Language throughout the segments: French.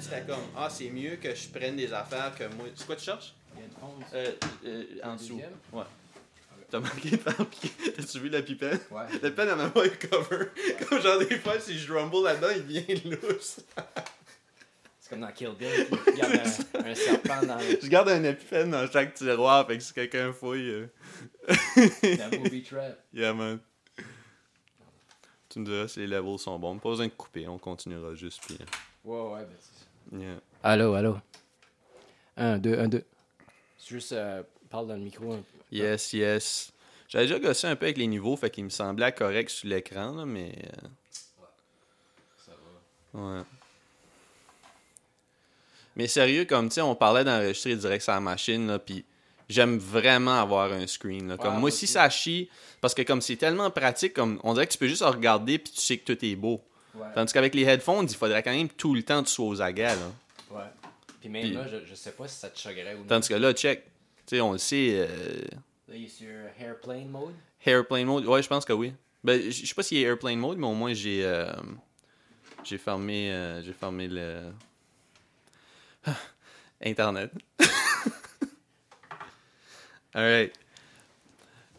c'était comme Ah, c'est mieux que je prenne des affaires que moi. C'est quoi tu cherches? Euh, euh, En dessous. Ouais. T'as manqué de. T'as-tu vu la pipette? Ouais. La peine, elle m'a pas eu cover. Comme genre, des fois, si je rumble là-dedans, il devient lousse. C'est comme dans Kill Bill, y a un, un serpent dans Je garde un épipène dans chaque tiroir, fait que si quelqu'un fouille. euh, la movie trap. Yeah, man. Tu me diras si les levels sont bons. Pas besoin de couper, on continuera juste. Puis, Ouais, ouais, ben c'est ça. Yeah. Allô, allô. Un, deux, un, deux. C'est juste, euh, parle dans le micro. un peu. Yes, yes. J'avais déjà gossé un peu avec les niveaux, fait qu'il me semblait correct sur l'écran, là, mais. euh, Ça va. Ouais. Mais sérieux, comme tu sais, on parlait d'enregistrer direct sur la machine, là, puis j'aime vraiment avoir un screen. Là. Comme Ouais, moi, moi si aussi. ça chie, parce que comme c'est tellement pratique, comme on dirait que tu peux juste regarder puis tu sais que tout est beau. Ouais. Tandis qu'avec les headphones, il faudrait quand même tout le temps que tu sois aux aguets. Là. Ouais. Puis même Puis- là, je, je sais pas si ça te choquerait ou non. Tandis que là, check. Tu sais, on le sait, euh, Là, il est sur airplane mode. airplane mode. Ouais, je pense que oui. Ben, je sais pas s'il est airplane mode, mais au moins j'ai euh, j'ai fermé euh, j'ai fermé le internet. Alright.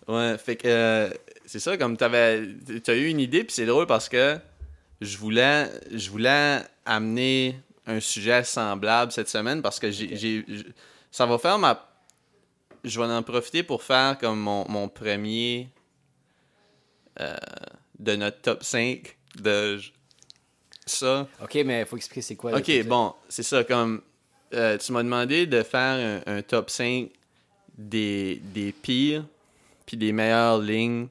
Ouais, fait que euh, c'est ça comme t'avais t'as eu une idée puis c'est drôle parce que je voulais je voulais amener un sujet semblable cette semaine parce que j'ai ça va faire ma je vais en profiter pour faire comme mon, mon premier euh, de notre top 5 de ça. Ok, mais il faut expliquer c'est quoi. Ok, bon, c'est ça. Comme euh, tu m'as demandé de faire un, un top 5 des, des pires puis des meilleures lignes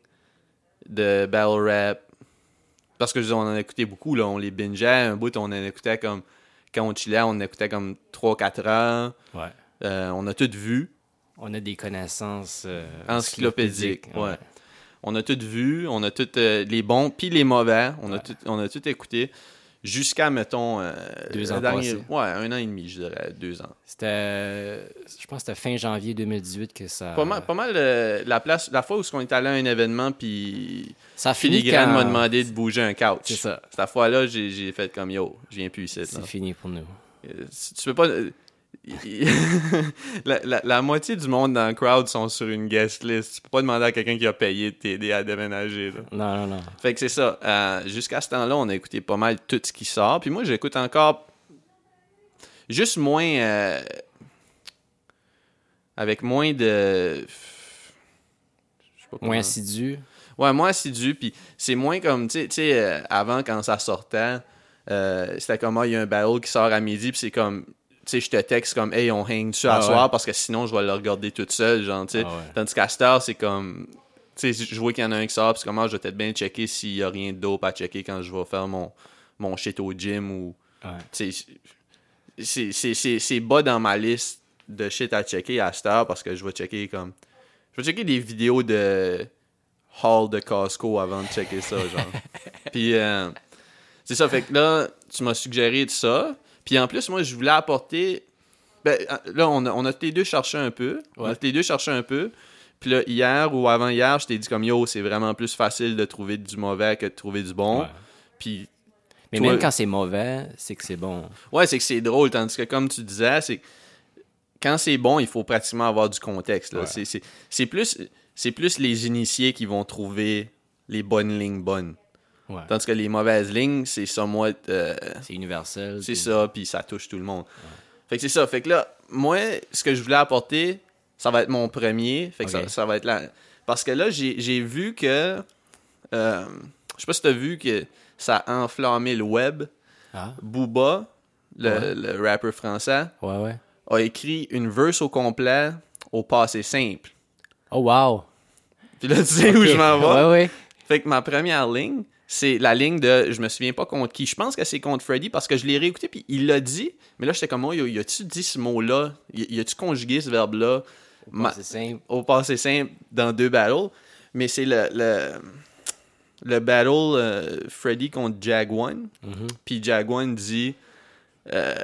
de battle rap. Parce que je dire, on en a écouté beaucoup, là. On les bingeait. Un bout, on en écoutait comme. Quand on chillait, on en écoutait comme 3-4 heures. Ouais. Euh, on a tout vu. On a des connaissances euh, Encyclopédiques, ouais. On a tout vu, on a tout euh, les bons puis les mauvais, on a tout on a tout écouté jusqu'à mettons euh, Deux ans dernier- ouais, un an et demi, je dirais, deux ans. C'était, euh, je pense que c'était fin janvier 2018 que ça. Pas mal, pas mal euh, la place la fois où on est allé à un événement puis Ça fini Filigrane quand- m'a demandé de bouger un couch. C'est ça. Cette fois-là, j'ai j'ai fait comme yo, je viens plus ici. C'est fini pour nous. Tu peux pas. la, la- la moitié du monde dans le crowd sont sur une guest list. Tu peux pas demander à quelqu'un qui a payé de t'aider à déménager. Là. Non, non, non. Fait que c'est ça. Euh, Jusqu'à ce temps-là, on a écouté pas mal tout ce qui sort. Puis moi, j'écoute encore juste moins. euh, avec moins de. Pas Moins assidu. Ouais, moins assidu. Puis c'est moins comme. Tu sais- euh, avant, quand ça sortait, c'était comme, ah, il y a un battle qui sort à midi. Puis c'est comme. Tu sais, je te texte comme, hey, on hang dessus à Ah soir ouais. parce que sinon, je vais le regarder toute seule. Genre, tu sais. Ah ouais. Tandis qu'à heure, c'est comme. Tu sais, je vois qu'il y en a un qui sort, puis c'est comme, ah, je vais peut-être bien checker s'il y a rien de dope à checker quand je vais faire mon, mon shit au gym ou. Ouais. Tu c'est- bas dans ma liste de shit à checker à cette heure parce que je vais checker comme. Je vais checker des vidéos de haul de Costco avant de checker ça, genre. Puis, euh, c'est ça, fait que là, tu m'as suggéré de ça. Puis en plus, moi, je voulais apporter. Ben, là, on a, on a tous les deux cherché un peu. On a tous les deux cherché un peu. Puis là, hier ou avant-hier, je t'ai dit comme yo, c'est vraiment plus facile de trouver du mauvais que de trouver du bon. Ouais. Puis Mais Toi- même quand c'est mauvais, c'est que c'est bon. Ouais, c'est que c'est drôle, tandis que comme tu disais, c'est quand c'est bon, il faut pratiquement avoir du contexte. Ouais. C'est- plus, c'est plus les initiés qui vont trouver les bonnes lignes bonnes. Ouais. Tandis que les mauvaises lignes, c'est somewhat... euh, C'est universel. c'est ça, puis ça touche tout le monde. Fait que c'est ça. Fait que là, moi, ce que je voulais apporter, ça va être mon premier. Fait que ça, ça va être là. Parce que là, j'ai vu que... euh, je sais pas si t'as vu que ça a enflammé le web. Ah, Booba, le, Ouais. le rappeur français, ouais, ouais. a écrit une verse au complet au passé simple. Oh, wow. Puis là, tu sais où je m'en vais? Fait que ma première ligne, c'est la ligne de je me souviens pas contre qui. Je pense que c'est contre Freddy parce que je l'ai réécouté puis il l'a dit. Mais là, j'étais comme, oh, y a-tu dit ce mot-là? Y a-tu conjugué ce verbe-là? Ma- C'est simple. au passé simple dans deux battles? Mais c'est le, le, le battle euh, Freddy contre Jaguan. Mhm. Puis Jaguan dit euh,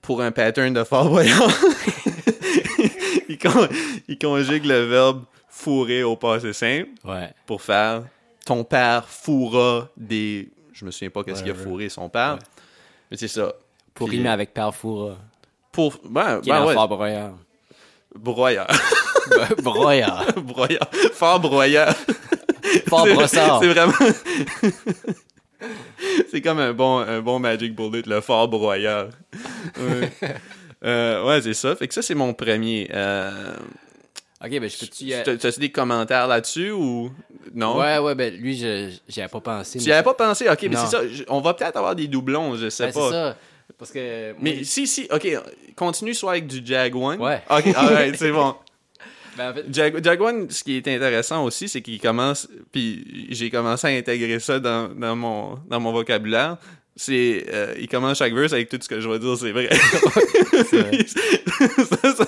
pour un pattern de Fort Boyard. il, con- il conjugue le verbe fourrer au passé simple Ouais. pour faire ton père fourra des. Je me souviens pas qu'est-ce qu'il a fourré son père. Ouais. Mais c'est ça. Pour Puis, rimer euh, avec Parfoura. Pour. Ben, ben ouais. Fort Broyard. Broyeur. Broyard. broyeur. Fort broyeur. Fort Brossard. C'est vraiment. c'est comme un bon, un bon Magic Bullet, le fort broyeur. Ouais, Euh, ouais c'est ça. Fait que ça, c'est mon premier. Euh, Ok, ben je peux-tu... t'as- T'as-tu des commentaires là-dessus ou. Non? Ouais, ouais, ben lui, je j'y avais pas pensé. Tu mais y avais pas pensé? Ok, mais c'est ça. On va peut-être avoir des doublons, je sais Ben, c'est pas. ça. Parce que... Mais moi, si, si, ok, continue soit avec du Jag One. Ouais. Ok, alright, c'est bon. ben, en fait, Jag, Jag One, ce qui est intéressant aussi, c'est qu'il commence, puis j'ai commencé à intégrer ça dans, dans, mon, dans mon vocabulaire. C'est, euh, il commence chaque verse avec tout ce que je vais dire, c'est vrai. vrai. ça,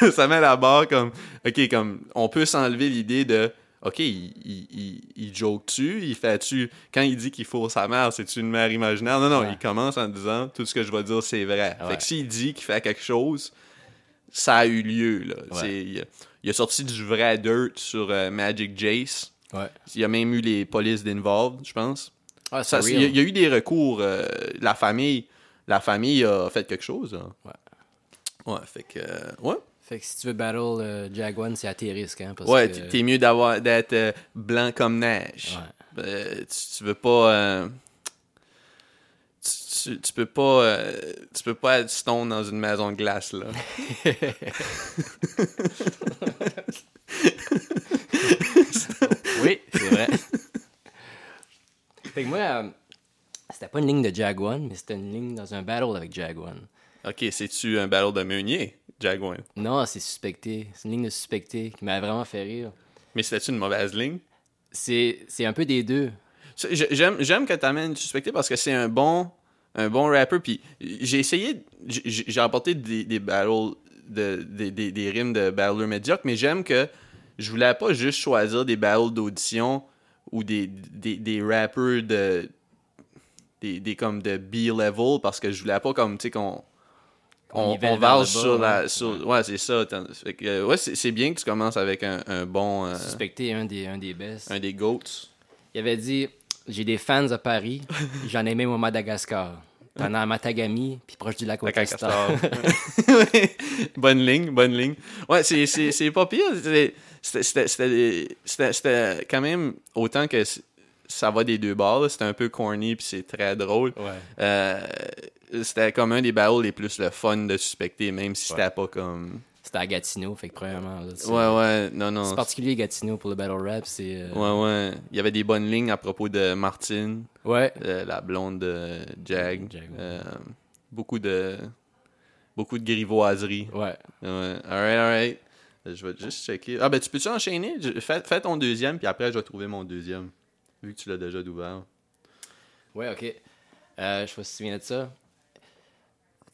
ça- ça met la barre comme, ok, comme, on peut s'enlever l'idée de, ok, il, il, il, il joke-tu, il fait-tu, quand il dit qu'il faut sa mère, c'est-tu une mère imaginaire? Non, non, Ouais. il commence en disant, tout ce que je vais dire, c'est vrai. Ouais. Fait que s'il dit qu'il fait quelque chose, ça a eu lieu, là. Ouais. C'est- Il, a, il a sorti du vrai dirt sur euh, Magic Jace. ouais. Il y a même eu les polices d'involved, je pense. Ah, Ça, il, y a, real. il y a eu des recours. euh, la famille la famille a fait quelque chose. là. Ouais. Ouais, fait que. euh, ouais. Fait que si tu veux battle euh, Jaguan, c'est à tes risques, hein, parce Ouais, que... t'es- t'es mieux d'avoir d'être euh, blanc comme neige. Ouais. Euh, tu, tu veux pas. euh, tu, tu- tu peux pas. euh, tu peux pas être stone dans une maison de glace, là. Oui, c'est vrai. Fait que moi, euh, c'était pas une ligne de Jaguan, mais c'était une ligne dans un battle avec Jaguan. Ok, c'est-tu un battle de meunier, Jaguar? Non, c'est suspecté. C'est une ligne de suspecté qui m'a vraiment fait rire. Mais c'était-tu une mauvaise ligne? C'est un peu des deux. J'aime, que tu amènes Suspecté parce que c'est un bon, un bon rapper. Puis j'ai essayé, j'ai, apporté des, des battles, de, des, des, des rimes de battlers médiocres, mais j'aime que je voulais pas juste choisir des battles d'audition ou des, des, des rappers de. Des, des comme de B-level parce que je voulais pas comme, tu sais, qu'on. On, on sur la. ouais. Sur, ouais, c'est ça. Tant- fait que, ouais, c'est, c'est bien que tu commences avec un, un bon. euh, Suspecté, un des, un des best. un des GOATs. Il avait dit J'ai des fans à Paris, j'en ai même au Madagascar. T'en as à Matagami, puis proche du lac. Ouais. bonne ligne, bonne ligne. Ouais, c'est, c'est, c'est pas pire. C'était, c'était, c'était, c'était- c'était quand même autant que ça va des deux bords. C'était un peu corny puis c'est très drôle. Ouais. Euh, c'était comme un des battles les plus le fun de suspecter, même si c'était pas comme. C'était à Gatineau, fait que premièrement. là, Ouais, ouais, non, non. C'est particulier Gatineau pour le battle rap, c'est. euh, Ouais, ouais. Il y avait des bonnes lignes à propos de Martine, Ouais. euh, la blonde de Jag. Jag, ouais. Euh, beaucoup de. Beaucoup de grivoiseries. Ouais. Ouais, alright, alright. Je vais juste checker. Ah, ben, tu peux-tu enchaîner? Je- Fais, fais ton deuxième, puis après, je vais trouver mon deuxième. Vu que tu l'as déjà ouvert. Ouais, ok. Euh, je sais pas si tu te souviens de ça.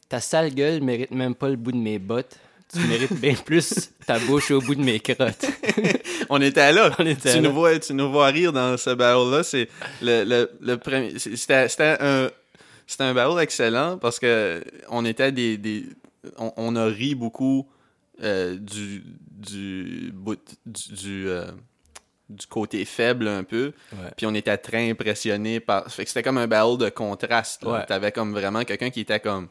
Ta sale gueule mérite même pas le bout de mes bottes. Tu mérites bien plus ta bouche au bout de mes crottes. On était là. On était tu, là. Nous vois, tu nous vois rire dans ce battle-là. C'est le, le, le premier. C'était un. C'était un battle excellent parce que on était des. des on, on a ri beaucoup euh, du, du bout du, du, euh, du côté faible un peu. Ouais. Puis on était très impressionnés par. Fait que c'était comme un battle de contraste. Ouais. T'avais comme vraiment quelqu'un qui était comme.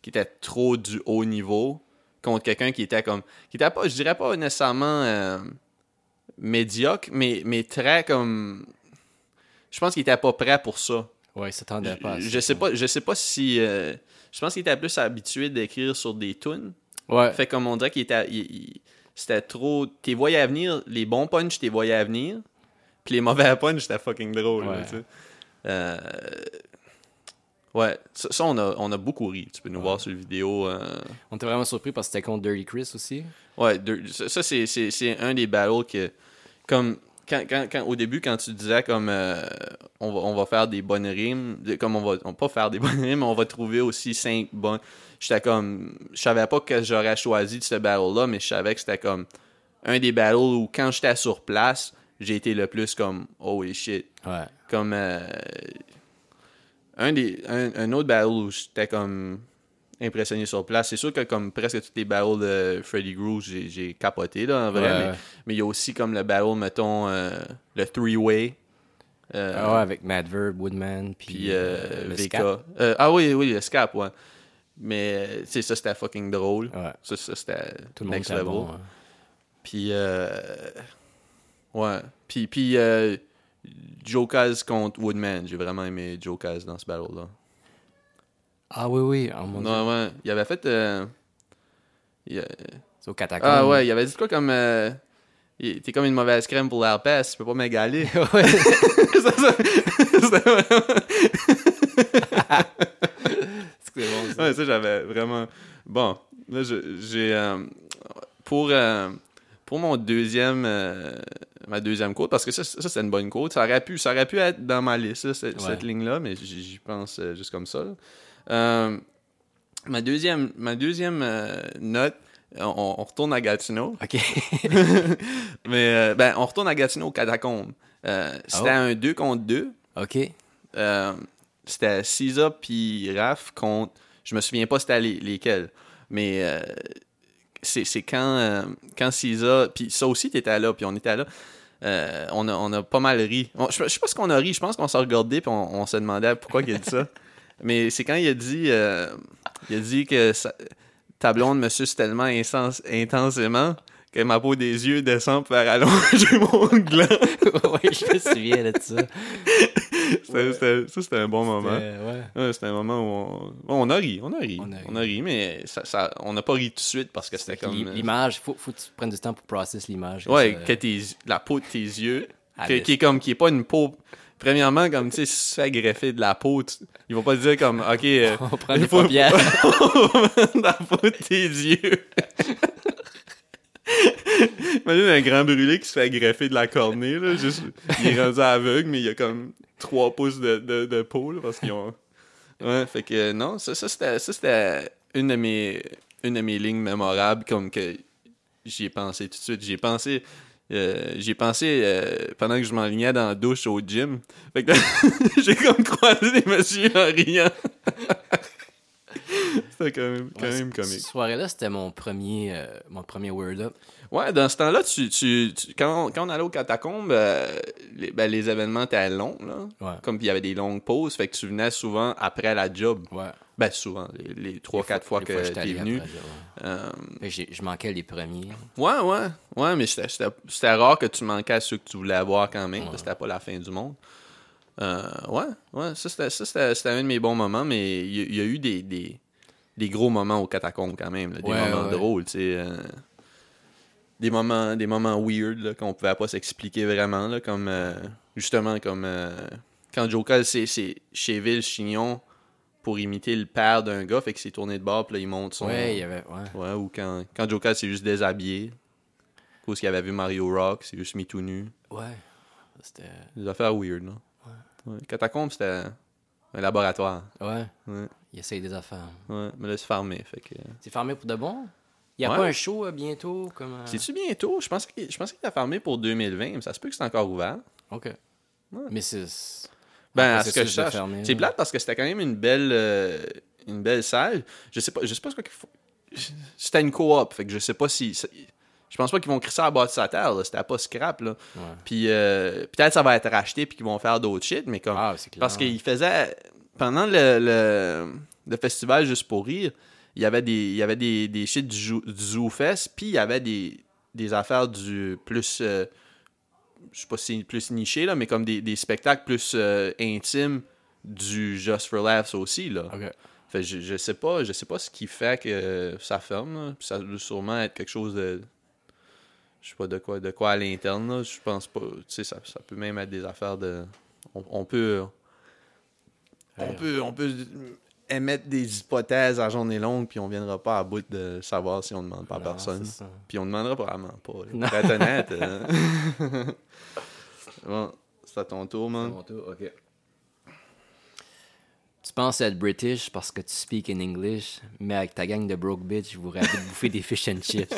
qui était trop du haut niveau contre quelqu'un qui était comme. qui était pas, je dirais pas nécessairement euh, médiocre, mais, mais très comme. Je pense qu'il était pas prêt pour ça. Ouais, il pas à Je, ça. sais pas, je sais pas si. je pense qu'il était plus habitué d'écrire sur des tunes. Ouais. Fait comme on dirait qu'il était. il- il- c'était trop. T'es voyais à venir, les bons punch, t'es voyais à venir. Puis les mauvais punch, c'était fucking drôle. là, Ouais. tu sais. Euh, ouais, ça, ça, on, a, on a beaucoup ri. Tu peux nous voir sur la vidéo. euh, On était vraiment surpris parce que c'était contre Dirty Chris aussi. Ouais, ça, ça, c'est, c'est, c'est un des battles que. Comme. Quand, quand, quand- au début, quand tu disais comme euh, on, va, on va faire des bonnes rimes, comme on va, on va pas faire des bonnes rimes, mais on va trouver aussi cinq bonnes. J'étais comme. Je savais pas que j'aurais choisi de ce battle-là, mais je savais que c'était comme un des battles où quand j'étais sur place, j'ai été le plus comme holy shit. Ouais. Comme. euh, un, des, un, un autre battle où j'étais comme impressionné sur place. C'est sûr que comme presque toutes les battles de Freddy Groove, j'ai, capoté là en vrai. Ouais, mais, il y a aussi comme le battle, mettons, euh, le three-way. euh, Ah ouais, avec Madverb, Woodman, puis puis VK. Ah oui, oui, le Scap, ouais. Mais, euh, sais, ça, c'était fucking drôle. Ouais. Ça, ça c'était Tout le monde next level. bon. hein. Puis, euh, ouais. Puis, puis euh, Joe Kaz contre Woodman. J'ai vraiment aimé Joe Kaz dans ce battle-là. Ah oui, oui. Oh, mon Dieu. Ouais. Il avait fait. euh, il C'est au catacombe. Ah ouais, il avait dit quoi comme. euh, T'es comme une mauvaise crème pour l'herpès, tu peux pas m'égaler. ouais. Ça, ça- C'est bon, ça. Ouais, ça, j'avais vraiment. Bon, là, j'ai. euh, pour, euh, pour mon deuxième. euh, ma deuxième côte, parce que ça, ça c'est une bonne côte. Ça aurait pu, ça aurait pu être dans ma liste, là, cette, Ouais. cette ligne-là, mais j'y pense euh, juste comme ça. Euh, ma deuxième, ma deuxième euh, note, on, on retourne à Gatineau. OK. Mais euh, ben, on retourne à Gatineau aux catacombes. Euh, c'était Oh. un 2 contre 2. OK. C'était Cisa puis Raph contre. Je me souviens pas c'était les- lesquels. Mais euh, c'est quand, euh, quand Cisa. Puis ça aussi, t'étais là, puis on était là. Euh, on, a, on a pas mal ri. On- je, je sais pas ce qu'on a ri. Je pense qu'on s'est regardé puis on, on se demandait pourquoi il a dit ça. Mais c'est quand il a dit. euh, il a dit que sa- ta blonde me suce tellement intensément que ma peau des yeux descend pour faire allonger mon gland. oui, je me souviens de ça. Ça, c'était un bon moment. Euh, ouais. Ouais, c'était un moment où on, on a ri, on a ri, On a ri. on a ri, mais ça, ça- on n'a pas ri tout de suite parce que c'était comme... l'i- L'image, faut, faut que tu prennes du temps pour process l'image. Ouais, Ça- que tes, la peau de tes yeux, Ah, que- qui est comme, qui est pas une peau... Premièrement, comme, tu sais, si tu fais greffer de la peau, tu- ils vont pas te dire comme, OK... euh, On prend il des faut- paupières. la peau de tes yeux. Imagine un grand brûlé qui se fait greffer de la cornée, juste, il est rendu aveugle, mais il a comme 3 pouces de, de, peau, parce qu'ils ont... Ouais, fait que non, ça, ça, c'était une de mes une de mes lignes mémorables comme que j'y ai pensé tout de suite. J'y ai pensé euh, j'y ai pensé euh, pendant que je m'enlignais dans la douche au gym. Fait que j'ai comme croisé des messieurs en riant. c'était quand même, quand Ouais, même ce- comique. Cette soirée-là, c'était mon premier, euh, mon premier Word Up. Ouais, dans ce temps-là, tu, tu, tu- quand, on, quand on allait aux catacombes, euh, les, ben, les événements étaient longs, là. Ouais. Comme il y avait des longues pauses, fait que tu venais souvent après la job. Ouais. Ben, souvent, les, les 3-4 fois, Les que j'étais t'es venu. Euh, que Je manquais les premiers. ouais, ouais, ouais, mais c'était- rare que tu manquais à ceux que tu voulais avoir quand même, Ouais. parce que c'était pas la fin du monde. Euh, ouais, ouais, ça c'était un de mes bons moments, mais il y, y a eu des, des, des gros moments aux catacombes quand même, là, des Ouais, moments ouais. drôles, tu sais. euh, des moments, des moments weird là, qu'on pouvait pas s'expliquer vraiment, là, comme euh, justement comme euh, quand Joe Cole, c'est chez Ville Chignon pour imiter le père d'un gars, fait qu'il s'est tourné de bord, puis là, il monte son. Ouais, il y avait. Ouais. Ouais, ou quand, quand Cole s'est juste déshabillé. Parce qu'il avait vu Mario Rock, c'est juste mis tout nu. Ouais. C'était. Des affaires weird, là. Ouais. Catacombe, c'était un laboratoire. Ouais. Ouais, Il essaye des affaires. ouais. Mais là, c'est fermé, fait que... C'est fermé pour de bon? Il y a Ouais. pas un show euh, bientôt? Comme, euh, C'est-tu bientôt? Je pensais qu'il je qu'il était fermé pour 2020, mais ça se peut que c'est encore ouvert. Ok. Mais c'est. Ben, à ce que je de C'est plate parce que c'était quand même une belle, euh, une belle salle. Je sais pas, je sais pas ce qu'il faut. C'était une coop, fait que je sais pas si. Je pense pas qu'ils vont crisser à la bâtisse à terre, là. C'était pas scrap, là. Ouais. Puis peut-être ça va être racheté puis qu'ils vont faire d'autres shit, mais comme. Ah, clair. parce qu'ils faisaient. Pendant le, le, le festival Juste pour rire, il y avait des, il y avait des, des shit du, Zoo- du Zoo Fest, puis il y avait des, des affaires du plus. euh, je sais pas si c'est plus niché, là, mais comme des, des spectacles plus euh, intimes du Just for Laughs aussi, là. Fait je, je sais pas, je sais pas ce qui fait que ça ferme. là. Ça doit sûrement être quelque chose de. Je sais pas de quoi, de quoi à l'interne. là. Je pense pas. Tu sais, ça, ça peut même être des affaires de. On, on peut. On peut. On peut émettre des hypothèses à journée longue, puis on viendra pas à bout de savoir si on demande pas à Non, personne. c'est. Puis on demandera probablement pas. là. Pour être honnête. bon, c'est à ton tour, man. Mon tour, ok. Tu penses être British parce que tu speak in English, mais avec ta gang de broke bitch, vous rêvez de bouffer des fish and chips.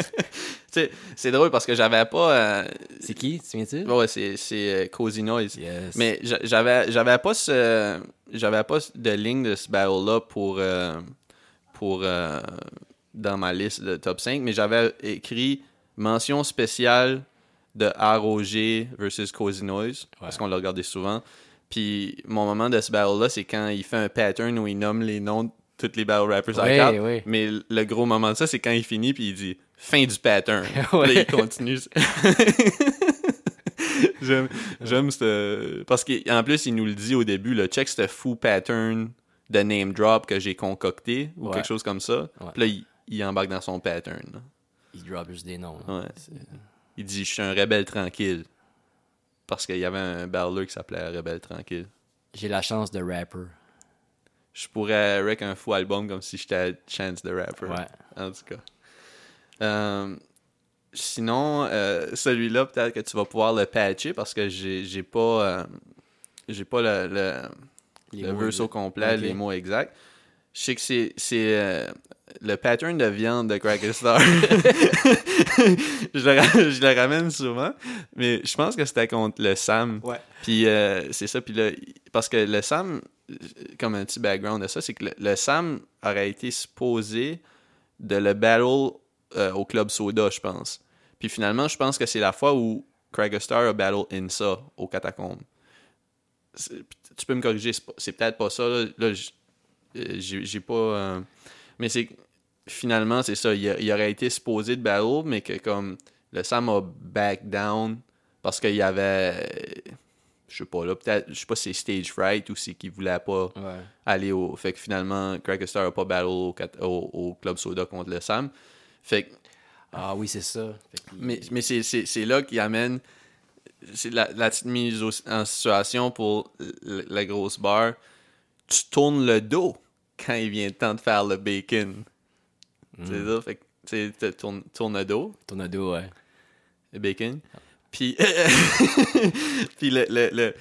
C'est drôle parce que j'avais pas. euh, C'est qui, tu viens-tu? Ouais, c'est, c'est euh, Cozy Noise. Yes. Mais j'a- j'avais, j'avais pas ce. J'avais pas de ligne de ce battle-là pour. euh, pour. euh, dans ma liste de top 5, mais j'avais écrit mention spéciale de ROG versus Cozy Noise, parce qu'on l'a regardé souvent. Puis mon moment de ce battle-là, c'est quand il fait un pattern où il nomme les noms tous les battle rappers à quatre. ouais. Mais le gros moment de ça, c'est quand il finit puis il dit fin du pattern. Ouais. Là, il continue. j'aime, j'aime ce. Parce qu'en plus, il nous le dit au début, le check, ce fou pattern de name drop que j'ai concocté ou Ouais. quelque chose comme ça. Ouais. Puis là, il, il embarque dans son pattern. Il drop juste des noms. Il dit Je suis un rebelle tranquille. Parce qu'il y avait un battler qui s'appelait Rebelle tranquille. J'ai la chance de rapper. Je pourrais rec un fou album comme si j'étais Chance the Rapper. Ouais. En tout cas. Euh, sinon, euh, celui-là, peut-être que tu vas pouvoir le patcher parce que j'ai pas. euh, j'ai pas le, le, Les le mots, verse au complet, les mots exacts. Je sais que c'est euh, le pattern de viande de Cracker Star. je, le, je le ramène souvent, mais je pense que c'était contre le Sam. Ouais. Puis euh, c'est ça, puis là, parce que le Sam, comme un petit background de ça, c'est que le, le Sam aurait été supposé de le battle euh, au Club Soda, je pense. Puis finalement, je pense que c'est la fois où Craig Star a battle Insa au catacombe. Tu peux me corriger, c'est peut-être pas ça. Là, Là, j'ai j'ai pas. euh, mais c'est finalement, c'est ça. Il, aurait été supposé de battle, mais que comme le Sam a back down parce qu'il y avait. Je sais pas, là, peut-être, je sais pas si c'est stage fright ou si qu'il voulait pas Ouais. aller au. Fait que finalement, Craig Star a pas battle au, au- au Club Soda contre le Sam. Fait que Ah oui, c'est ça. Mais, mais c'est, là qu'il amène c'est la, la petite mise en situation pour l- la grosse barre. Tu tournes le dos quand il vient le temps de faire le bacon. C'est ça? Fait que tu tournes, tournes le dos, Tornado, ouais. le bacon. Puis, puis le, le- le-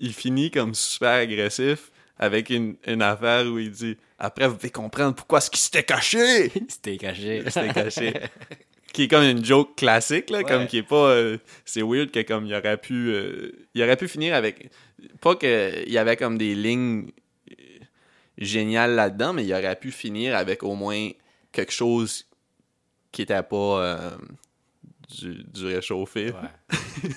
il finit comme super agressif avec une, une affaire où il dit Après, vous pouvez comprendre pourquoi ce qui s'était caché. C'était caché. C'était caché. qui est comme une joke classique, là, Ouais. comme qui est pas. euh, c'est weird que comme il aurait pu. euh, il aurait pu finir avec. Pas qu'il y avait comme des lignes géniales là-dedans, mais il aurait pu finir avec au moins quelque chose qui était pas euh, du, du réchauffé. Ouais.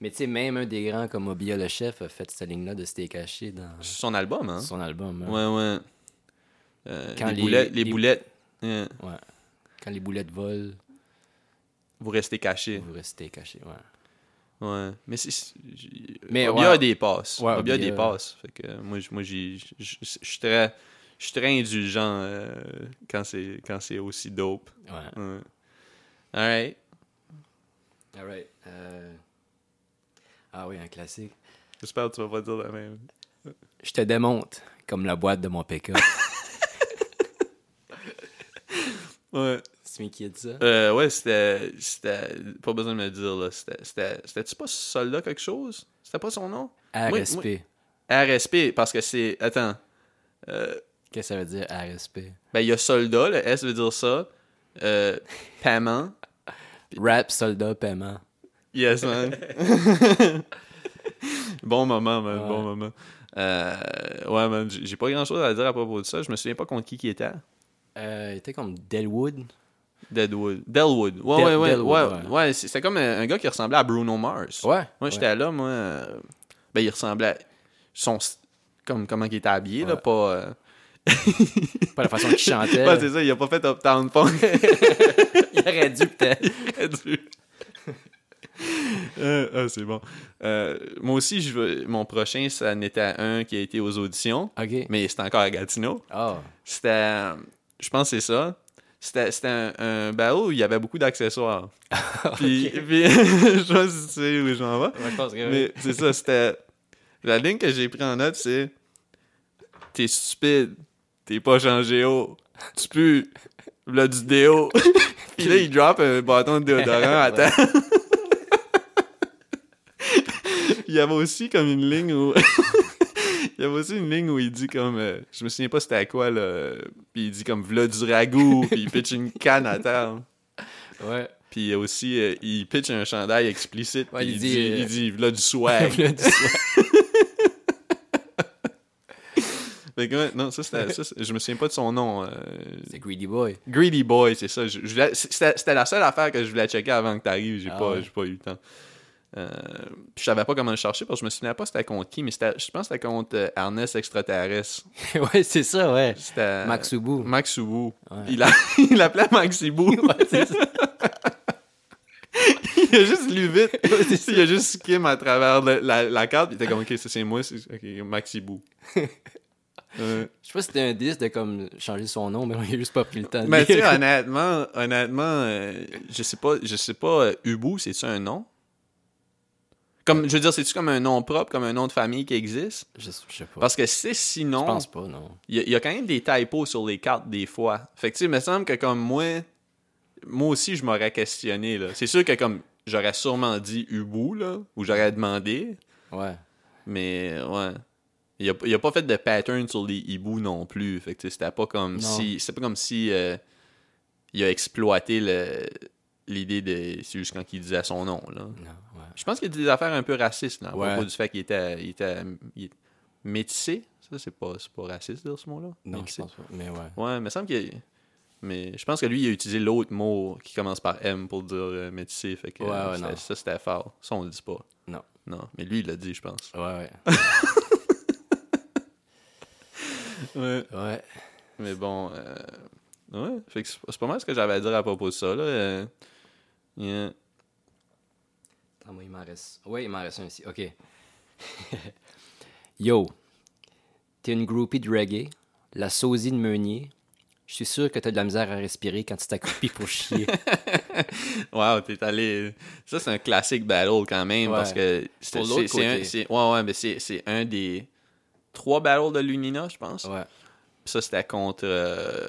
Mais tu sais, même un des grands comme Obia le chef a fait cette ligne-là de C'était caché dans son album, hein? son album. hein. Ouais, ouais. Euh, Quand les, les- boulettes, les les- boulettes, Ouais. Quand les boulettes volent, vous restez cachés. vous restez caché. Ouais. Ouais, mais c'est. Mais Obia ouais. a des passes. Ouais, Obia a des passes. Fait que euh, moi, moi je suis très, je suis très indulgent euh, quand c'est quand c'est aussi dope. Ouais. Ouais. Alright. Alright. Euh... Ah oui, un classique. J'espère que tu vas pas dire la même. Je te démonte comme la boîte de mon pick-up. Ouais. C'est moi qui ai dit ça? Euh, ouais, c'était, c'était. Pas besoin de me le dire là. C'était, c'était, c'était-tu pas soldat quelque chose? C'était pas son nom? RSP. RSP, parce que c'est. Attends. Qu'est-ce que ça veut dire RSP? Ben, il y a soldat, le S veut dire ça. Euh, paiement. Rap, soldat, paiement. Yes, man. bon moment, man. Ouais. Bon moment. Euh, ouais, man. J'ai j'ai pas grand chose à dire à propos de ça. Je me souviens pas contre qui qui était. Euh, il était comme Delwood. Deadwood. Delwood. Ouais, Del- ouais, ouais. Delwood, ouais, ouais. C'était comme un, un gars qui ressemblait à Bruno Mars. Ouais. Moi, j'étais là, moi. euh, ben, il ressemblait à. Son. Comme comment il était habillé, là. Pas. euh, Pas la façon qu'il chantait. Ouais, c'est ça. Il a pas fait Uptown Funk. il aurait dû peut-être. aurait dû. Euh, ah, c'est bon. Euh, moi aussi, je veux, mon prochain, ça n'était un qui a été aux auditions, OK. mais c'était encore à Gatineau. Ah. C'était, je pense que c'est ça. C'était, c'était un, un barreau où il y avait beaucoup d'accessoires. Puis, puis je sais pas si tu sais où j'en vais. Ouais, je pense que Mais c'est ça, c'était. La ligne que j'ai pris en note, c'est T'es stupide, t'es pas changé haut, tu pues, là du déo. Puis là, il drop un bâton de déodorant à terre. il y avait aussi comme une ligne où. Il y avait aussi une ligne où il dit comme. euh, je me souviens pas c'était à quoi, là. Puis il dit comme v'là du ragoût, puis il pitch une canne à terre. Ouais. Puis aussi, euh, il pitch un chandail explicite. Ouais, puis il il, dit, dit, euh, il dit, v'là du swag. Là, du soir. Fait que, ouais, non, ça, c'était, ça, je me souviens pas de son nom. euh, C'est Greedy Boy. Greedy Boy, c'est ça. Je- je voulais- c'était, c'était la seule affaire que je voulais checker avant que t'arrives. J'ai, Ah pas, ouais. j'ai pas eu le temps. Euh, puis je savais pas comment le chercher parce que je me souvenais pas c'était contre qui, mais c'était, je pense que c'était contre euh, Ernest Extraterrestre. ouais, c'est ça, ouais. C'était Max Ubu. Max Ubu. Ouais. Il, a, il appelait Max Ubu. Ouais, c'est ça. il a juste lu vite. ça. il a juste skim à travers le- la, la carte. Il était comme, ok, ça c'est moi, c'est ok, Max Ubu. Euh, Je sais pas si c'était un 10 de comme changer son nom, mais on a juste pas pris le temps de mais tu honnêtement, honnêtement, euh, je sais pas, je sais pas, euh, Ubu, c'est-tu un nom? Comme, je veux dire, c'est-tu comme un nom propre, comme un nom de famille qui existe? Je, je sais pas. Parce que si Je sinon, pense pas, non. il y, a- il y a quand même des typos sur les cartes des fois. Fait que tu sais, il me semble que comme moi, moi aussi, je m'aurais questionné, là. C'est sûr que comme, j'aurais sûrement dit Ubu, là, ou j'aurais demandé, Ouais. mais ouais. Il a, il a pas fait de pattern sur les hiboux non plus. Fait que c'était pas comme Non. si. C'était pas comme si euh, il a exploité l'idée de. C'est juste quand il disait son nom, là. Non. Je pense qu'il y a des affaires un peu racistes, là, à Ouais. propos du fait qu'il était, il était il- métissé. Ça, c'est pas, pas raciste, de dire ce mot-là. Non, Métissé. je pense pas. Mais ouais. Ouais, il me semble qu'il. Mais je pense que lui, il a utilisé l'autre mot qui commence par M pour dire euh, métissé. Fait que Ouais, euh, ouais, c'était- non. ça, c'était fort. Ça, on le dit pas. Non. Non. Mais lui, il l'a dit, je pense. Ouais, ouais. Ouais. Ouais. Mais bon. euh, Ouais. Fait que c'est pas mal ce que j'avais à dire à propos de ça, là. euh, yeah. Attends, moi, il m'en reste. Ouais, il m'en reste un ici. OK. Yo, t'es une groupie de reggae, la sosie de Meunier. Je suis sûr que t'as de la misère à respirer quand tu t'accroupis pour chier. Wow, t'es allé. Ça, c'est un classique battle quand même. Ouais. Parce que. c'est- un- Ouais, ouais, mais c'est un des trois battles de Lunina, je pense. ouais. Ça, c'était contre. euh,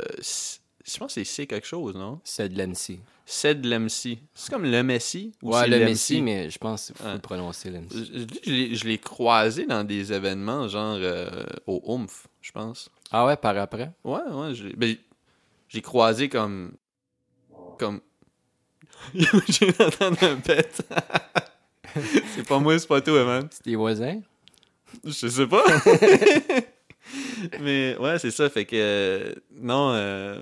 je pense que c'est C quelque chose, non? C'est de l'MC. C'est de l'MC. C'est comme le Messi ou Ouais, le? Messi, mais je pense qu'il faut Ouais. le prononcer, Je, l'MC. je je l'ai- je l'ai croisé dans des événements, genre euh, au Oomph, je pense. Ah ouais, par après? Ouais, ouais, ben, j'ai croisé comme. Comme. J'ai entendu un pet. c'est pas moi, c'est pas toi, man. C'est tes voisins? Je sais pas. Mais ouais, c'est ça. Fait que. euh, non. euh,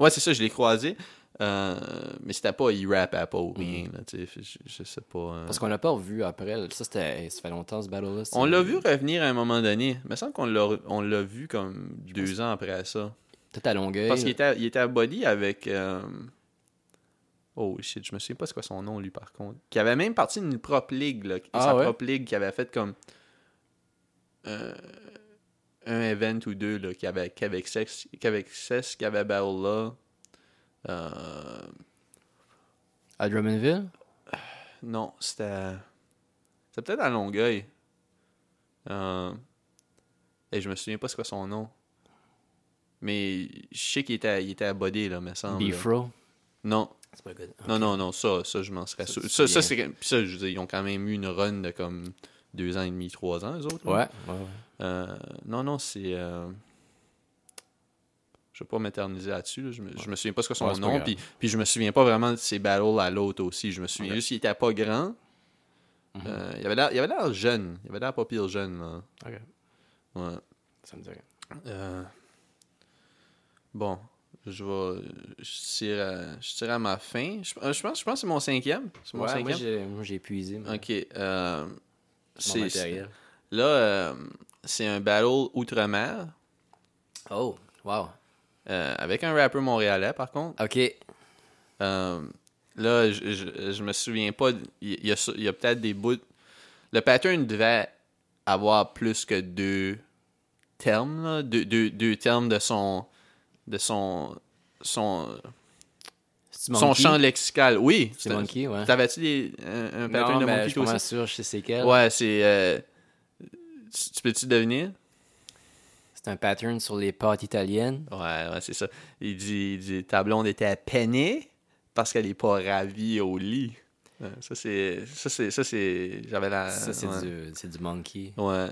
ouais, c'est ça, je l'ai croisé. Euh, mais c'était pas E-Rap Apple ou rien, là, sais. fait- Je, je sais pas. euh. Parce qu'on l'a pas revu après. Ça, c'était. Ça fait longtemps, ce battle-là. On l'a vu revenir à un moment donné. Il me semble qu'on l'a, on l'a vu comme deux ans après ça. Peut-être à Longueuil. Parce qu'il était, il était à Body avec. euh, Oh shit, je me souviens pas c'est quoi son nom lui par contre. Qui avait même parti d'une propre ligue, là. Ah sa ouais? propre ligue, qui avait fait comme. Un event ou deux, là, qui avait qu'avec Sex, qu'avec Cess, qui avait Battle là. Euh, À Drummondville? non, c'était. C'était peut-être à Longueuil. Euh, Et je me souviens pas c'est quoi son nom. Mais je sais qu'il était, il était là, me semble. Bifro? Non. C'est pas good. Non, non, non, ça, ça je m'en serais sûr. Ça, te ça, souviens. c'est. Puis ça, je veux dire, ils ont quand même eu une run de comme deux ans et demi, trois ans, eux autres. là. Ouais, ouais, ouais. Euh, non, non, c'est. euh, Je vais pas m'éterniser là-dessus. là. Je, me, je me souviens pas ce que son Ouais, nom. Puis, puis je me souviens pas vraiment de ses battles à l'autre aussi. Je me souviens juste qu'il était pas grand. Mhm. Euh, il avait l'air il avait l'air jeune. Il avait l'air pas pire jeune. Là. Ok. Ouais. Ça me dit rien. Bon, je vais. Je tire à, je tire à ma fin. Je, je pense, je pense que c'est mon cinquième. C'est mon Ouais, cinquième. moi, j'ai épuisé Ok. c'est-. Là, euh, c'est un battle outre-mer. Oh, wow. euh, avec un rappeur montréalais, par contre. Ok. Euh, là, je, je, je me souviens pas. Il y a, il y a peut-être des bouts. Le pattern devait avoir plus que deux termes, là, deux, deux, deux termes de son. de son. son, son champ lexical. Oui. C'est Monkey, ouais. T'avais-tu un, un pattern Non, de je Monkey suis pas mal aussi? sûr, je sais c'est quel. Ouais, c'est. Tu tu peux-tu deviner? C'est un pattern sur les pâtes italiennes. Ouais, ouais, c'est ça. Il dit, il dit ta blonde était peinée parce qu'elle est pas ravie au lit. Ouais, ça, c'est. Ça, c'est. Ça, c'est. J'avais la. ça, c'est, ouais. du, c'est du monkey. Ouais.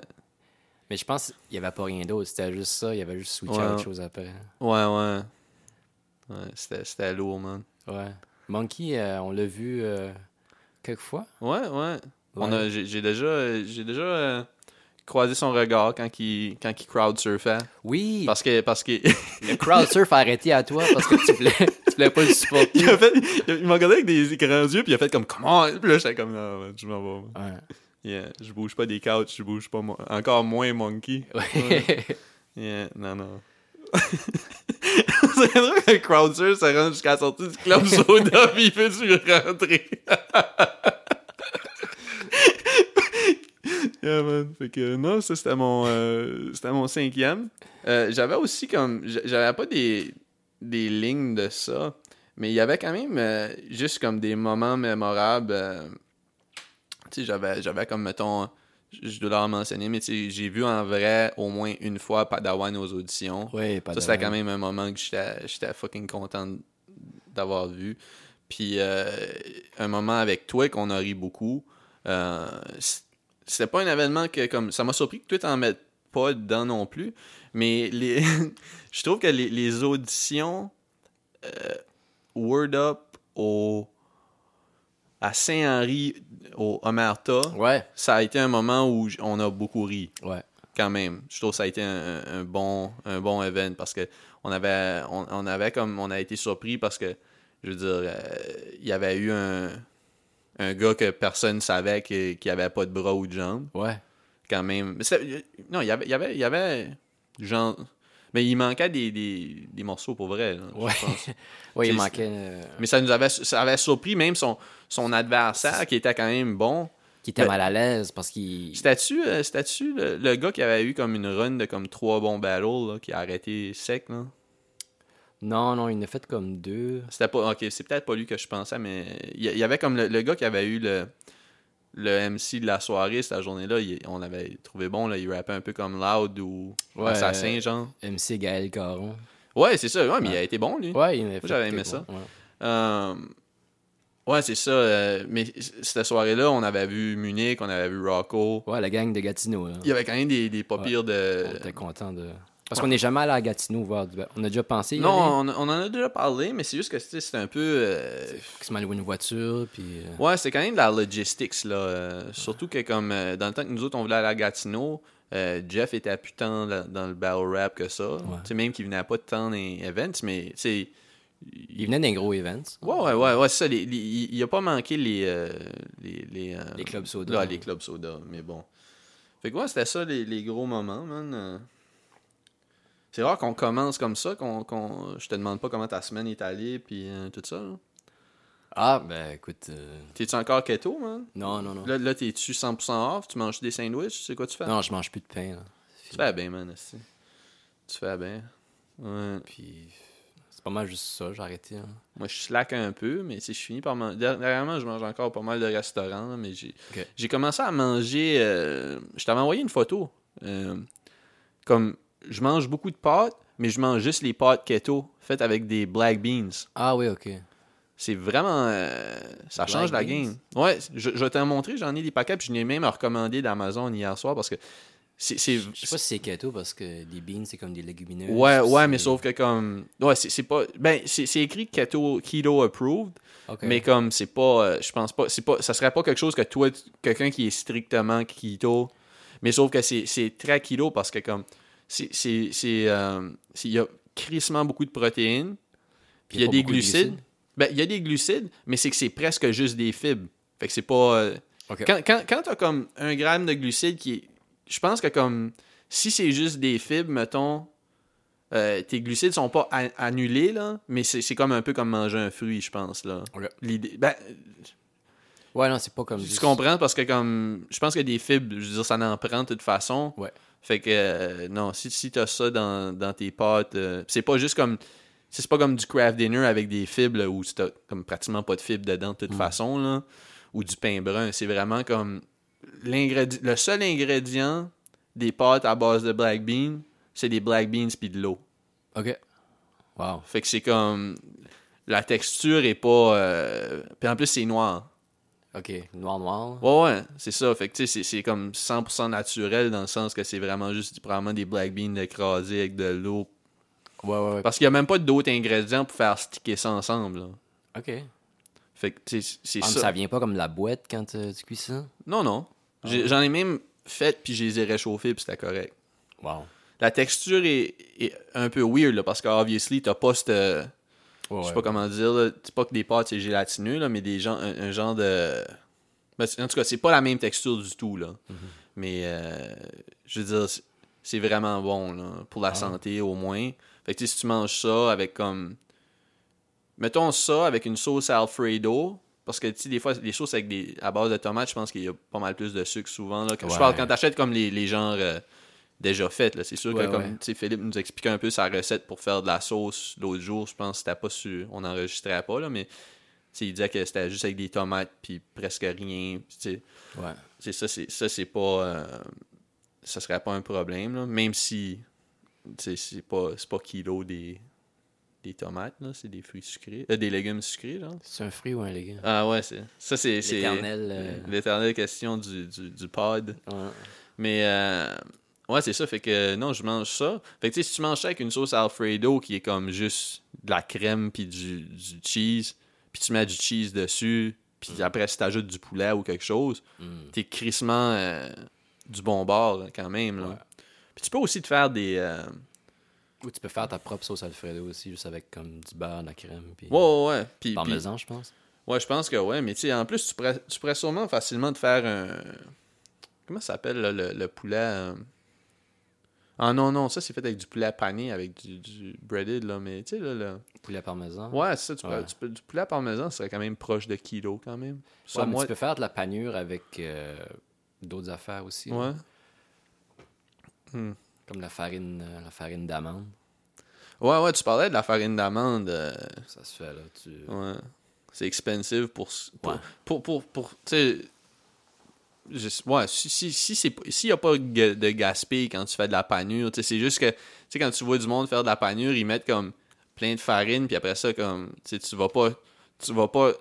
Mais je pense qu'il n'y avait pas rien d'autre. C'était juste ça. Il y avait juste switché Ouais. à autre chose après. Ouais, ouais. Ouais, c'était, lourd, man. Ouais. Monkey, euh, on l'a vu euh, quelques fois. Ouais, ouais. On a, j'ai déjà, j'ai déjà euh, croisé son regard quand il, quand il crowd surfait. Oui. Parce que, parce que, Le crowd surf a arrêté à toi parce que tu voulais, tu voulais pas le supporter. il a fait, il m'a regardé avec des grands yeux, puis il a fait comme, comment? Puis là, j'étais comme, non, man, je m'en vais. Ouais. Yeah, je bouge pas des couches, je bouge pas, mo- encore moins monkey. Ouais. Yeah, non, non. c'est drôle que le crowdser se rend jusqu'à la sortie du club soda, puis il fait du rentrer? Yeah, man. Fait que, non, ça, c'était mon, euh, c'était mon cinquième. Euh, j'avais aussi comme, j'avais pas des, des lignes de ça, mais il y avait quand même euh, juste comme des moments mémorables. tu sais, j'avais, j'avais comme, mettons, je dois leur mentionner, mais tu sais, j'ai vu en vrai au moins une fois Padawan aux auditions. Ouais, pas Ça, c'était quand même un moment que j'étais j'étais fucking content d'avoir vu. Puis un moment avec toi qu'on a ri beaucoup. Euh, c'était pas un événement que comme ça m'a surpris que toi t'en mettes pas dedans non plus. Mais les je trouve que les, les auditions euh, Word Up au à Saint-Henri au Omerta, Ouais, ça a été un moment où on a beaucoup ri ouais. quand même. Je trouve que ça a été un, un- un bon un bon event parce que on avait on, on avait comme on a été surpris parce que je veux dire euh, il y avait eu un un gars que personne savait qui qui avait pas de bras ou de jambes Ouais. quand même. Mais non, il y avait il y avait il y avait genre mais il manquait des, des, des morceaux pour vrai là, Ouais. Ouais, il manquait. euh, Mais ça nous avait ça avait surpris même son son adversaire qui était quand même bon. qui était mal à l'aise parce qu'il. C'était-tu euh, c'était-tu le, le gars qui avait eu comme une run de comme trois bons battles là, qui a arrêté sec là? Non, non, il en a fait comme deux. C'était pas OK, c'est peut-être pas lui que je pensais mais il y, avait comme le, le gars qui avait eu le le MC de la soirée cette journée-là, on l'avait trouvé bon là, il rappait un peu comme Loud ou Ouais, Assassin euh, genre. MC Gaël Caron. Ouais, c'est ça. Ouais, mais il a été bon lui. Ouais, il a fait. j'avais aimé ça. ouais. Euh, ouais, c'est ça. euh, mais cette soirée-là, on avait vu Munich, on avait vu Rocco. Ouais, la gang de Gatineau. Là. Il y avait quand même des, des pas Ouais. pires de. On était content de. Parce qu'on n'est jamais allé à Gatineau voir du. On a déjà pensé. Non, on, on en a déjà parlé, mais c'est juste que c'était un peu. euh, se louer une voiture, puis. euh, Ouais, c'est quand même de la logistics, là. euh, surtout que, comme dans le temps que nous autres, on voulait aller à Gatineau, Jeff était plus tant dans, le battle rap que ça. Tu sais, même qu'il venait pas de tant dans les events, mais sais. Il venait d'un gros event. Ouais, ouais, ouais, ouais, c'est ça. les- les- il a pas manqué les. les, les, Les clubs soda. Là, les clubs soda, mais bon. Fait que ouais, c'était ça les, les gros moments, man. C'est rare qu'on commence comme ça, qu'on, qu'on... je te demande pas comment ta semaine est allée, puis euh, tout ça. là. Ah, ben écoute. euh, T'es-tu encore keto, man? Non, non, non. Là, là t'es-tu 100% off? Tu manges des sandwichs? C'est quoi tu fais? Non, je mange plus de pain. Là. Tu fais bien, man. esti. Tu fais bien. Ouais. Puis. C'est pas mal juste ça, j'ai arrêté. hein. Moi, je slack un peu, mais si je finis par manger. Dernièrement, je mange encore pas mal de restaurants, mais j'ai j'ai commencé à manger. euh, Je t'avais envoyé une photo. euh, Comme je mange beaucoup de pâtes, mais je mange juste les pâtes keto faites avec des black beans. Ah oui, ok. C'est vraiment. euh, ça Black change la beans? game. Ouais, je, je vais t'en montrer. J'en ai des paquets, puis je n'ai même recommandé d'Amazon hier soir parce que c'est. c'est- Je sais pas si c'est keto parce que des beans, c'est comme des légumineuses. Ouais, ouais, mais sauf que comme. Ouais, c'est c'est pas. Ben, c'est c'est écrit keto, keto approved, mais comme c'est pas. euh, je pense pas. c'est pas Ça serait pas quelque chose que toi, quelqu'un qui est strictement keto. Mais sauf que c'est c'est très keto parce que comme. C'est. euh, Il y a crissement beaucoup de protéines. Puis il y a des glucides. glucides? Ben, il y a des glucides, mais c'est que c'est presque juste des fibres. Fait que c'est pas. euh. Quand, quand, quand t'as comme un gramme de glucides qui est. Je pense que comme. Si c'est juste des fibres, mettons. euh, tes glucides sont pas annulés, là, mais c'est comme un peu comme manger un fruit, je pense, là. L'idée. Ben, Ouais, non, c'est pas comme. tu juste- comprends? Parce que comme. Je pense que des fibres, je veux dire, ça en prend de toute façon. Ouais. Fait que, euh, non, si, si t'as ça dans, dans tes pâtes, euh, c'est pas juste comme. C'est pas comme du craft dinner avec des fibres là, où t'as comme pratiquement pas de fibres dedans de toute façon, là. Ou du pain brun. C'est vraiment comme. Le seul ingrédient des pâtes à base de black beans, c'est des black beans puis de l'eau. Ok. Wow. Fait que c'est comme. La texture est pas. euh, Puis en plus, c'est noir. Ok. Noir, noir. Ouais, ouais, c'est ça. Fait que tu sais, c'est- comme 100% naturel dans le sens que c'est vraiment juste probablement des black beans écrasés avec de l'eau. Ouais, ouais, ouais. Parce qu'il n'y a même pas d'autres ingrédients pour faire sticker ça ensemble. là. Ok. Fait que tu sais, c'est Ah, ça. ça vient pas comme de la boîte quand euh, tu cuis ça? Non, non. J'ai- J'en ai même fait puis je les ai réchauffés puis c'était correct. Wow. La texture est, est un peu weird là, parce que obviously t'as pas cette. Ouais, je sais ouais, pas comment dire, là. c'est pas que des pâtes c'est gélatineux, là, mais des gens, un, un genre de. Ben, en tout cas, c'est pas la même texture du tout, là. Mhm. Mais euh, je veux dire, c'est- vraiment bon, là, pour la Ah. santé au moins. Fait que si tu manges ça avec comme. Mettons ça avec une sauce Alfredo. Parce que, tu sais, des fois, les sauces avec des, à base de tomates, je pense qu'il y a pas mal plus de sucre souvent. Là. Quand, Je parle quand t'achètes comme les, les genres euh, déjà faites. là. C'est sûr Ouais, que, comme ouais. Philippe nous expliquait un peu sa recette pour faire de la sauce l'autre jour. Je pense que c'était pas su, on n'enregistrait pas, là, mais il disait que c'était juste avec des tomates puis presque rien. Ouais. Ça, c'est ça, c'est pas. euh, ça serait pas un problème, là, même si c'est pas, c'est pas kilo des, des tomates, là, c'est des fruits sucrés. euh, des légumes sucrés, genre. C'est un fruit ou un légume? Ah ouais, c'est. Ça, c'est. c'est L'éternel, euh, L'éternelle question du, du, du pod. Ouais. Mais euh, ouais, c'est ça. Fait que non, je mange ça. Fait que tu sais, si tu manges ça avec une sauce Alfredo qui est comme juste de la crème puis du, du cheese, puis tu mets du cheese dessus, puis après si t'ajoutes du poulet ou quelque chose, Mm. t'es crissement euh, du bon bord quand même. Là. Ouais. Puis tu peux aussi te faire des. euh, Ou tu peux faire ta propre sauce Alfredo aussi, juste avec comme du beurre, de la crème, puis Ouais, ouais, ouais. Puis, parmesan, je pense. Ouais, je pense que ouais, mais tu sais, en plus, tu pourrais, tu pourrais sûrement facilement te faire un. Comment ça s'appelle là, le, le poulet euh? Ah non, non, ça c'est fait avec du poulet pané, avec du, du breaded, là, mais tu sais, là, le- Poulet parmesan. Ouais, c'est ça, tu peux, tu peux- du poulet parmesan, ça serait quand même proche de kilo quand même. Ça, Ouais, mais moi. tu peux faire de la panure avec euh, d'autres affaires aussi. là. Ouais. Comme la farine, euh, la farine d'amande. Ouais, ouais, tu parlais de la farine d'amande. euh, Ça se fait, là. Tu... Ouais. C'est expensive pour. Pour, Ouais. pour, pour, pour- tu sais. Ouais, si, si, si c'est pas- s'il n'y a pas de gaspille quand tu fais de la panure, c'est juste que, tu sais, quand tu vois du monde faire de la panure, ils mettent comme plein de farine, puis après ça, comme, tu vas pas, tu vas pas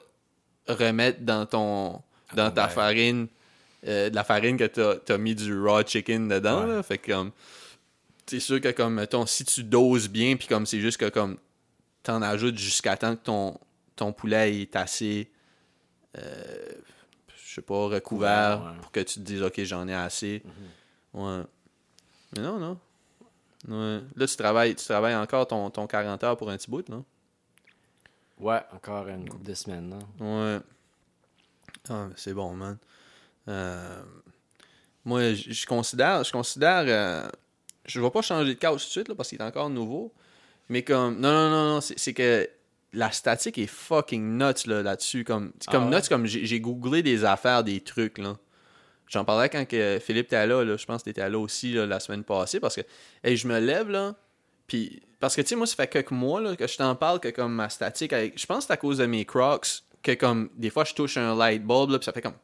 remettre dans ton, dans ta verre. farine, euh, de la farine que t'as as mis du raw chicken dedans, Ouais. là. Fait que, comme, c'est sûr que, comme, mettons, si tu doses bien, puis comme, c'est juste que, comme, t'en ajoutes jusqu'à temps que ton, ton poulet est assez, euh, sais pas, recouvert ouais. pour que tu te dises, OK, j'en ai assez. Ouais. Mais non, non. Ouais. Là, tu travailles, tu travailles encore ton, ton 40 heures pour un petit bout, non? Ouais, encore une couple de semaines. là. Ouais. Ah, c'est bon, man. Euh, moi, je considère, je considère, euh, je vais pas changer de couch tout de suite là, parce qu'il est encore nouveau, mais comme, non, non, non, non, c'est que la statique est fucking nuts là, là-dessus, comme, Ah comme ouais? nuts, comme j'ai googlé des affaires, des trucs là. J'en parlais quand que Philippe était là, là, je pense que t'étais là aussi là, la semaine passée parce que, hey, je me lève là, puis parce que tu sais moi ça fait quelques mois là, que je t'en parle que comme ma statique, je pense que c'est à cause de mes Crocs que comme des fois je touche un light bulb là, puis ça fait comme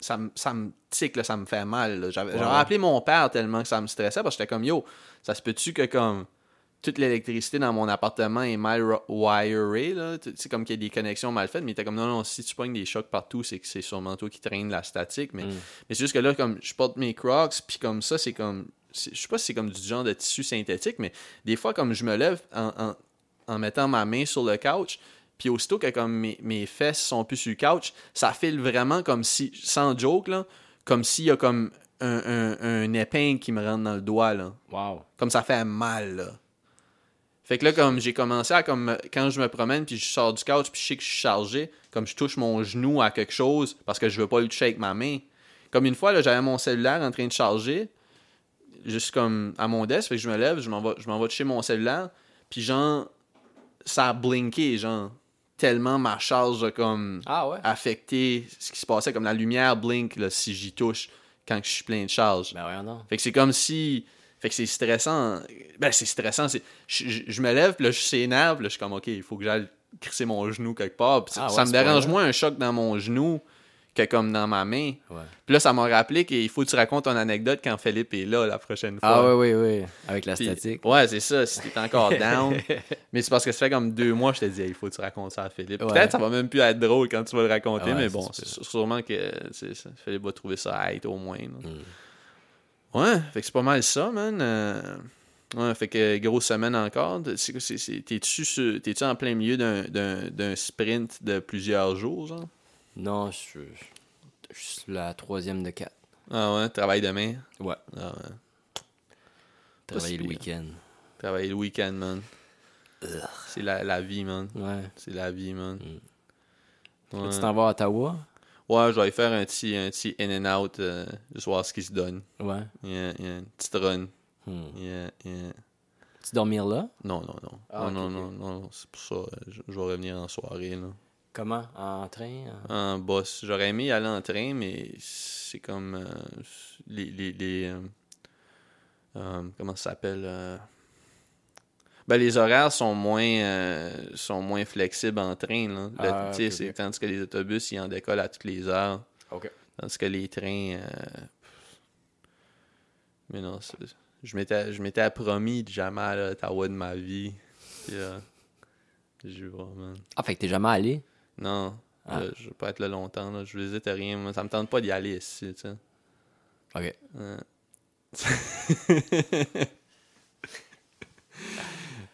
ça me, ça me tique, là, ça me fait mal. là. J'avais Ouais. j'avais appelé mon père tellement que ça me stressait parce que j'étais comme yo, ça se peut-tu que comme toute l'électricité dans mon appartement est mal wirée, là. C'est comme qu'il y a des connexions mal faites, mais était comme non, non, si tu pognes des chocs partout, c'est que c'est sûrement toi qui traîne la statique. Mais, Mm. mais c'est juste que là, comme je porte mes crocs, puis comme ça, c'est comme. Je sais pas si c'est comme du genre de tissu synthétique, mais des fois, comme je me lève en, en, en mettant ma main sur le couch, puis aussitôt que comme mes, mes fesses sont plus sur le couch, ça file vraiment comme si, sans joke, là, comme s'il y a comme un, un, un épingle qui me rentre dans le doigt, là. Wow. Comme ça fait mal, là. Fait que là, comme j'ai commencé à, comme, quand je me promène, puis je sors du couch, puis je sais que je suis chargé, comme je touche mon genou à quelque chose, parce que je veux pas le toucher avec ma main. Comme une fois, là, j'avais mon cellulaire en train de charger, juste comme à mon desk, fait que je me lève, je m'en vais, je m'en vais toucher mon cellulaire, puis genre, ça a blinké, genre, tellement ma charge a comme Ah ouais? affecté ce qui se passait, comme la lumière blink, là, si j'y touche, quand je suis plein de charge. Ben voyons donc. Fait que c'est comme si. Fait que c'est stressant. Ben, c'est stressant. Je, je- je me lève, puis là, je s'énerve, là, je suis comme, OK, il faut que j'aille crisser mon genou quelque part. Puis Ah ça ouais, me dérange moins un choc dans mon genou que comme dans ma main. Ouais. Puis là, ça m'a rappelé qu'il faut que tu racontes ton anecdote quand Philippe est là la prochaine fois. Ah oui, oui, oui. Avec la Puis- statique. Ouais, c'est ça. Si t'es encore down. Mais c'est parce que ça fait comme deux mois que je te dis, il faut que tu racontes ça à Philippe. Ouais. Peut-être ça va même plus être drôle quand tu vas le raconter, Ouais, mais bon, sûrement que. Philippe va trouver ça hate au moins. Mm. Ouais, fait que c'est pas mal ça, man. Euh, Ouais, fait que grosse semaine encore. C'est- c'est- c'est- T'es-tu t'es-tu en plein milieu d'un- d'un d'un sprint de plusieurs jours, genre? Non, je suis je suis sur la troisième de quatre. Ah ouais, travail demain? Ouais. Ah ouais. Travailler le week-end. Travailler le week-end, man. C'est la, la vie, man. Ouais. C'est la vie, man. Ouais. Tu t'en vas à Ottawa? Ouais, je vais aller faire un petit, un petit in and out, euh, juste voir ce qui se donne. Ouais. Yeah, yeah. Petite run. Hmm. Yeah, yeah. Tu dormir là? Non, non, non. Ah, non, non, non, non, c'est pour ça. euh, Je, je vais revenir en soirée, là. Comment? En train? En- En boss. J'aurais aimé aller en train, mais c'est comme euh, les. les, les, euh, euh, comment ça s'appelle euh, ben, les horaires sont moins euh, sont moins flexibles en train. Là. Le- Ah. Tandis que les autobus, ils en décollent à toutes les heures. Tandis que les trains. euh, Mais non, je m'étais je m'étais promis de jamais aller à Ottawa de ma vie. Puis, euh, je vraiment. Ah, fait que t'es jamais allé? Non, Ah. là, je veux pas être là longtemps. Là. Je visite rien. Moi, ça me tente pas d'y aller ici. Tu sais. OK. Ouais.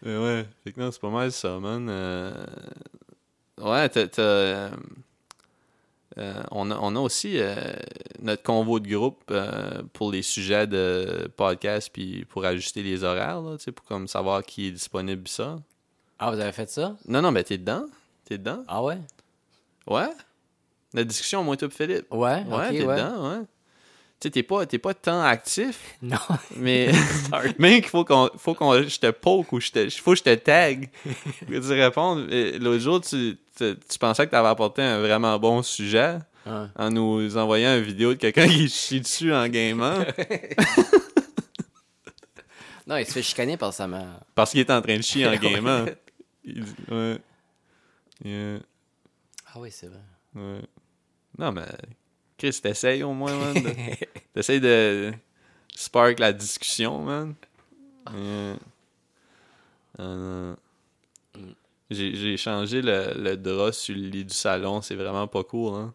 Mais ouais, fait que non, c'est pas mal ça, man. Euh, Ouais, t'as. t'as, euh, euh, on, a, on a aussi euh, notre convo de groupe euh, pour les sujets de podcast puis pour ajuster les horaires, là, pour comme savoir qui est disponible ça. Ah, vous avez fait ça? Non, non, mais t'es dedans? T'es dedans? Ah ouais? Ouais? La discussion, moi, toi, Philippe. Ouais, Ouais, t'es ouais. dedans, ouais. Tu sais, t'es pas, t'es pas tant actif, Non. mais même qu'il faut qu'on faut qu'on je te poke ou je te faut que je te tag pour que tu répondes. L'autre jour, tu, tu, tu pensais que t'avais apporté un vraiment bon sujet Ouais. en nous envoyant une vidéo de quelqu'un qui chie dessus en gamant Non, il se fait chicaner par sa mère. parce qu'il est en train de chier en gamant. Il dit- ouais. Yeah, Ah oui, c'est vrai. ouais. Non, mais Chris, t'essayes au moins, man. de- T'essayes de spark la discussion, man. Ah, non. J'ai j'ai changé le, le drap sur le lit du salon, c'est vraiment pas cool, hein.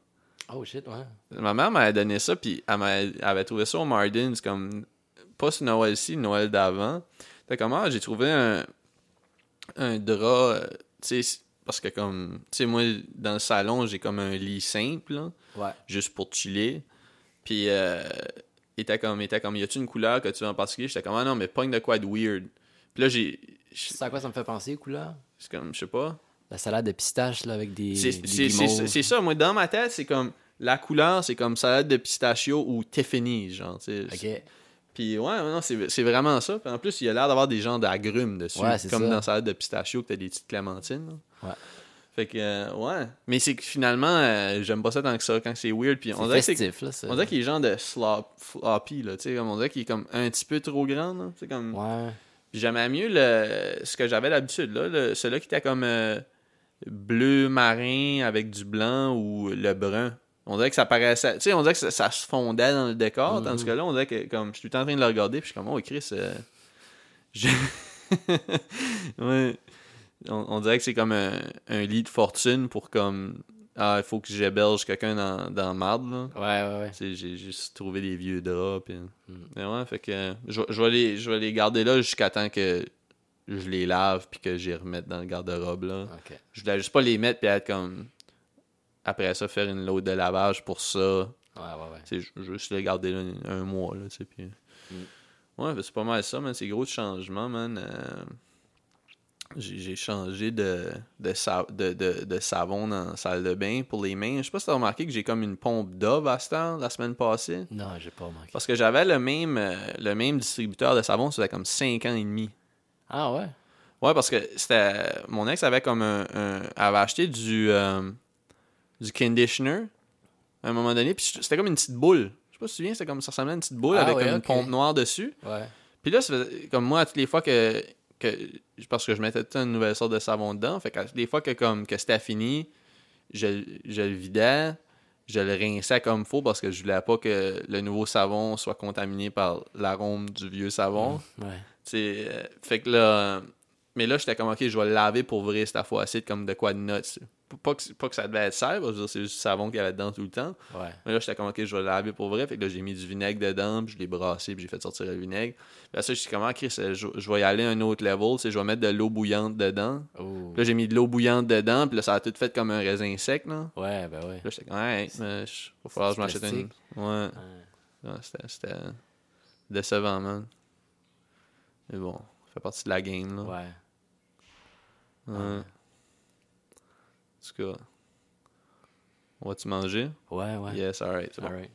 Oh shit, ouais. Ma mère m'avait donné ça, puis elle, avait trouvé ça au Mardins, comme, pas ce Noël-ci, Noël d'avant. Fait comme, ah, j'ai trouvé un, un drap, euh, tu sais, parce que comme, tu sais, moi, dans le salon, j'ai comme un lit simple, là Ouais. juste pour chiller. Puis, euh, il était comme, il était comme, y a-tu une couleur que tu veux en particulier? J'étais comme, ah non, mais pogne de quoi de weird. Puis là, j'ai. Sais à quoi ça me fait penser, couleur? C'est comme, je sais pas. La salade de pistache, là, avec des. C'est c'est- c'est- c'est ça, moi, dans ma tête, c'est comme, la couleur, c'est comme salade de pistachio ou Tiffany, genre, tu sais. Ok. Puis, ouais, non, c'est c'est vraiment ça. Puis en plus, il a l'air d'avoir des genres d'agrumes dessus. Ouais, c'est comme ça. dans salade de pistachio, que t'as des petites clémentines. là. Ouais. Fait que, euh, ouais. Mais c'est que finalement, euh, j'aime pas ça tant que ça, quand c'est weird. Puis on C'est dirait que c'est là. c'est- On dirait qu'il est genre de slop, floppy, là, tu sais, comme on dirait qu'il est comme un petit peu trop grand, sais, comme... Ouais. Puis J'aimais mieux le, ce que j'avais d'habitude, là, le, celui qui était comme euh, bleu marin avec du blanc ou le brun. On dirait que ça paraissait, tu sais, on dirait que ça, ça se fondait dans le décor, Mhm. tandis que là, on dirait que, comme, je suis tout le temps en train de le regarder, puis je suis comme, oh, Chris, euh, je- ouais. On, on dirait que c'est comme un, un lit de fortune pour comme, ah, il faut que j'héberge quelqu'un dans, dans marde, là. Ouais, ouais, ouais. Tu sais, j'ai juste trouvé des vieux draps. Puis... Mm. Mais ouais, fait que je, vais- je vais les, je vais les garder là jusqu'à temps que je les lave puis que j'y remette dans le garde-robe. là. Ok. Je voulais juste pas les mettre puis être comme. Après ça, faire une load de lavage pour ça. Ouais, ouais, ouais. Juste les garder là un, mois. Là, tu puis... Ouais, ben, c'est pas mal ça, man. C'est gros changements, man. Euh, J'ai changé de, de, sa- de, de, de savon dans la salle de bain pour les mains. Je sais pas si t'as remarqué que j'ai comme une pompe Dove à heure, la semaine passée. Non, j'ai pas remarqué. Parce que j'avais le même, euh, le même distributeur de savon, ça faisait comme 5 ans et demi. Ah ouais? Ouais, parce que c'était. Mon ex avait comme un. un- avait acheté du. euh, du conditioner à un moment donné, puis c'était comme une petite boule. Je sais pas si tu te souviens, c'était comme ça ressemblait à une petite boule Ah avec ouais, comme une pompe noire dessus. Ouais. Puis là, ça faisait- comme moi, à toutes les fois que, que. Parce que je mettais tout le temps une nouvelle sorte de savon dedans, fait toutes les fois que, comme, que c'était fini, je, je le vidais, je le rinçais comme faut parce que je voulais pas que le nouveau savon soit contaminé par l'arôme du vieux savon. Ouais. Sais, euh, fait que là. mais là, j'étais comme, ok, je vais le laver pour vrai cette fois-ci, comme de quoi de notes. Pas que, pas que ça devait être sale, c'est juste du savon qu'il y avait dedans tout le temps. Ouais. Mais là, j'étais comme, ok, je vais le laver pour vrai. Fait que là, j'ai mis du vinaigre dedans, puis je l'ai brassé, puis j'ai fait sortir le vinaigre. Puis là, ça, je suis comme, ah, Chris, euh, je, je vais y aller à un autre level, sais, je vais mettre de l'eau bouillante dedans. Oh. Puis là, j'ai mis de l'eau bouillante dedans, puis là, ça a tout fait comme un raisin sec, là. Ouais, ben ouais. Puis là, j'étais comme, ouais, mais je- va falloir que je m'achète une. Ouais. Ouais. Ouais, c'était, c'était décevant, man. Mais bon, ça fait partie de la game, là. Ouais. Ouais. En tout cas. On va-tu manger? Ouais, ouais. Yes, alright. bon. Alright.